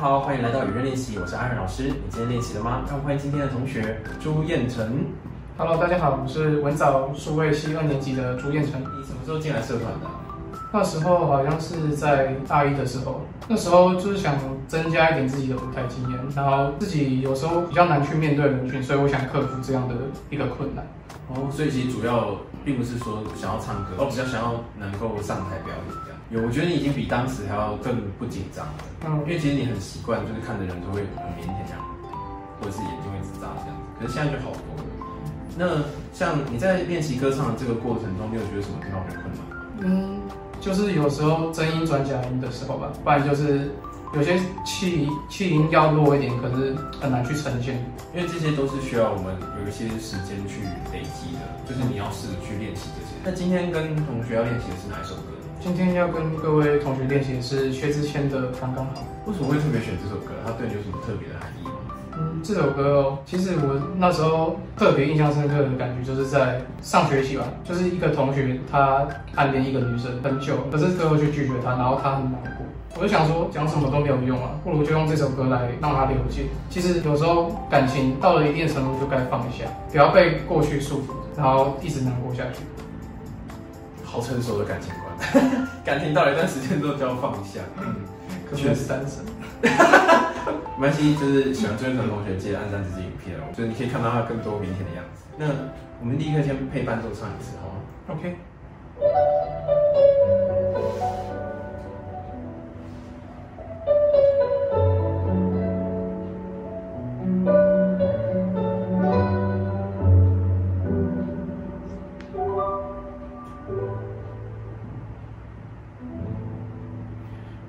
好，欢迎来到语言练习，我是阿仁老师。你今天练习了吗？让我们欢迎今天的同学朱彦辰。Hello，大家好，我是文藻数位系二年级的朱彦辰。你什么时候进来社团的啊、那时候好像是在大一的时候，那时候就是想增加一点自己的舞台经验，然后自己有时候比较难去面对人群，所以我想克服这样的一个困难。哦，所以其实主要并不是说想要唱歌，哦而比较想要能够上台表演这样。有，我觉得你已经比当时还要更不紧张了，嗯因，为其实你很习惯，就是看的人就会很腼腆这样，或者是眼睛会一直眨这样子。可是现在就好多了。那像你在练习歌唱的这个过程中，你有觉得什么地方很困难？嗯，就是有时候真音转假音的时候吧，不然就是有些气气音要弱一点，可是很难去呈现。因为这些都是需要我们有一些时间去累积的，就是你要试着去练习这些。那今天跟同学要练习的是哪一首歌？今天要跟各位同学练习的是薛之谦的《刚刚好》。为什么会特别选这首歌？它对你有什么特别的含义吗？嗯，这首歌哦，其实我那时候特别印象深刻的感觉，就是在上学期吧，就是一个同学他暗恋一个女生很久，可是最后却拒绝她，然后他很难过。我就想说，讲什么都没有用啊，不如就用这首歌来让他了解。其实有时候感情到了一定程度就该放下，不要被过去束缚，然后一直难过下去。好成熟的感情观，感情到了一段时间之后就要放下。嗯，可是单身。没关系，就是喜欢追的同学记得按赞这支影片哦，就是你可以看到他更多腼腆的样子。那我们立刻先配伴奏唱一次好吗？OK。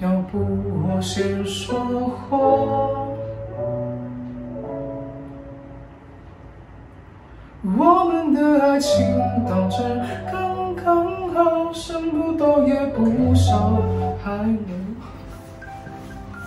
要不我先说话。我们的爱情到这刚刚好，剩不多也不少，还有。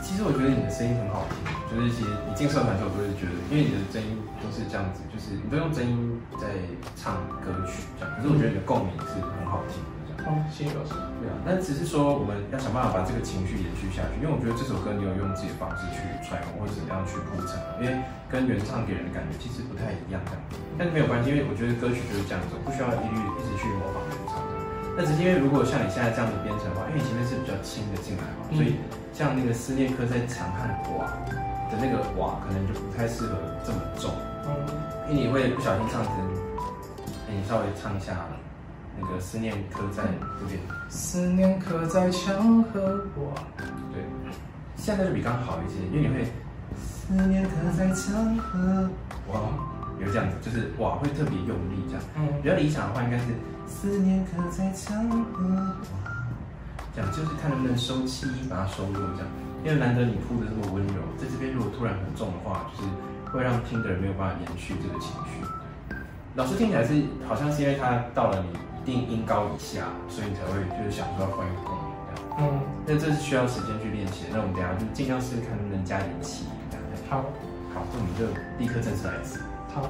其实我觉得你的声音很好听，就是其实你进社团的时候，我都会觉得，因为你的声音都是这样子，就是你都用真音在唱歌曲这样，可是我觉得你的共鸣是很好听的。哦，谢谢老师。对啊，那只是说我们要想办法把这个情绪延续下去，因为我觉得这首歌你有用自己的方式去揣摩或者怎么样去铺陈，因为跟原唱给人的感觉其实不太一样的。但是没有关系，因为我觉得歌曲就是这样子，不需要一律一直去模仿原唱的。那只是因为如果像你现在这样子编程的话，因为你前面是比较轻的进来嘛，嗯所以像那个思念刻在长汉瓦的那个瓦，可能就不太适合这么重，嗯，因为你会不小心唱成，哎你稍微唱一下那个思念刻在这边。思念刻在墙和瓦。对，现在就比刚刚好一些，因为你会思念刻在墙和瓦，有这样子，就是瓦会特别用力这样。嗯比较理想的话，应该是思念刻在墙和瓦，这样就是看能不能收气，把它收住这样。因为难得你铺的这么温柔，在这边如果突然很重的话，就是会让听的人没有办法延续这个情绪。老师听起来是好像是因为他到了你一定音高以下，所以你才会就是想说要换一个共鸣这样。嗯，那这是需要时间去练习。那我们等下就尽量试试看能不能加点气音，这样。好，好，那我们就立刻正式来一次。好。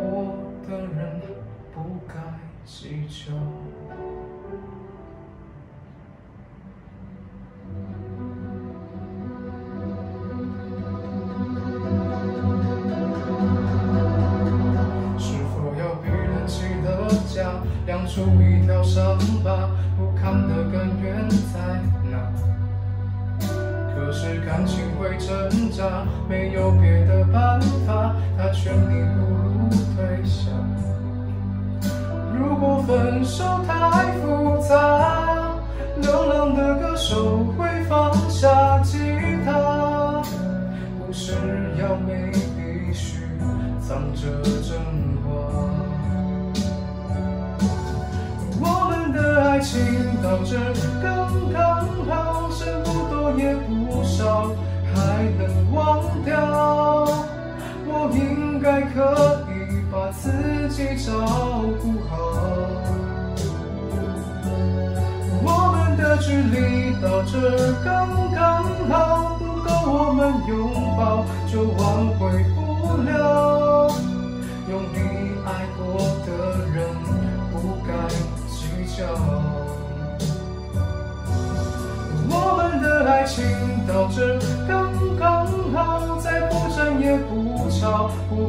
出一条伤疤，不堪的根源在哪？可是感情会挣扎，没有别的办法，他劝你不如退下。如果分手太复杂，流浪的歌手会放还可以把自己照顾好。我们的距离到这刚刚好，不够我们拥抱就挽回不了。用你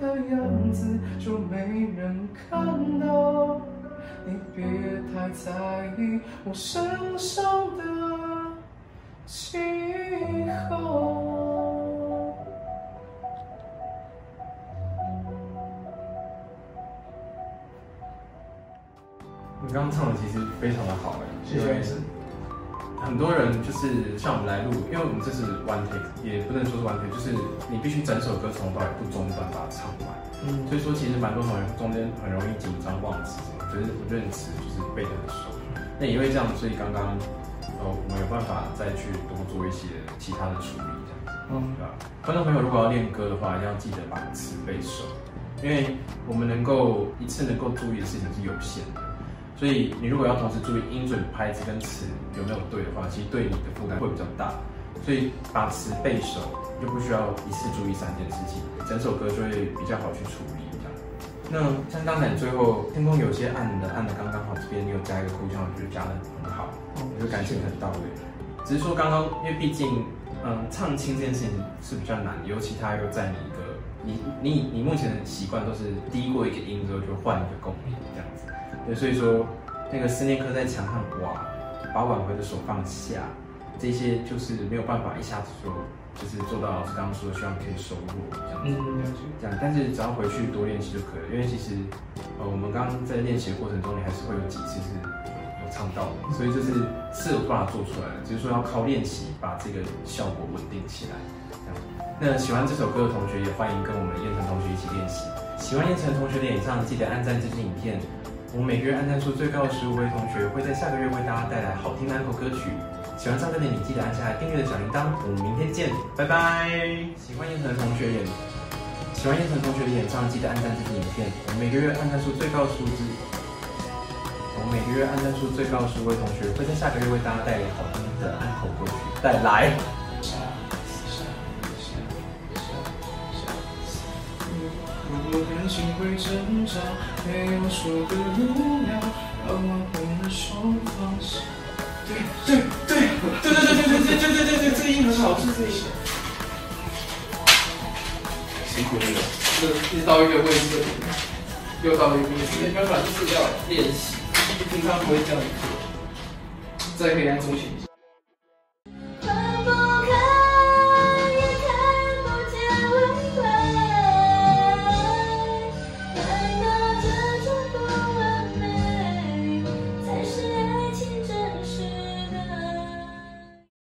的样子就没人看到。你别太在意我身上的气候。你刚刚唱的其实非常的好哎，谢谢很多人就是像我们来录，因为我们这是 one take，也不能说是 one take，就是你必须整首歌从头到尾不中断把它唱完。嗯所以说，其实蛮多同学中间很容易紧张忘词，就是我觉得你词就是背得很熟。那也因为这样，所以刚刚呃我们有办法再去多做一些其他的处理，这样子。嗯对吧？观众朋友如果要练歌的话，一定要记得把词背熟，因为我们能够一次能够注意的事情是有限的，所以你如果要同时注意音准、拍子跟词有没有对的话，其实对你的负担会比较大。所以把词背熟，就不需要一次注意三件事情，整首歌就会比较好去处理。这样。那像刚才最后天空有些暗的，暗的刚刚好，这边你有加一个哭腔，我觉得加的很好，我觉得感情很到位。只是说刚刚，因为毕竟，嗯，唱清这件事情是比较难，尤其它又在你一个，你你你目前的习惯都是低过一个音之后就换一个共鸣这样子，对，所以说那个思念刻在墙上，哇，把挽回的手放下，这些就是没有办法一下子说，就是做到老师刚刚说的，希望可以收入这样子。嗯，这样，但是只要回去多练习就可以了，因为其实，呃，我们刚刚在练习的过程中，你还是会有几次是有唱到的，所以这是是有办法做出来的，只是说要靠练习把这个效果稳定起来。那喜欢这首歌的同学也欢迎跟我们燕城同学一起练习。喜欢燕城同学的演唱，记得按赞这支影片。我们每个月按赞数最高的十五位同学会在下个月为大家带来好听的安口歌曲。喜欢唱歌的你，记得按下订阅的小铃铛。我们明天见，拜拜。喜欢燕城的同学也喜欢燕城同学的演唱，记得按赞这支影片。我们每个月按赞数最高的数字，我们每个月按赞数最高的十五位同学会在下个月为大家带来好听的安口歌曲。带来。如果感情会挣扎，没有说的路了，把挽回的手放下。对对对对对对对对对对对对对，这个音很好，是这个音。辛苦你了。一到一个位置，又到一个位置。没办法，就是要练习，平常不会这样做。在黑暗中前进。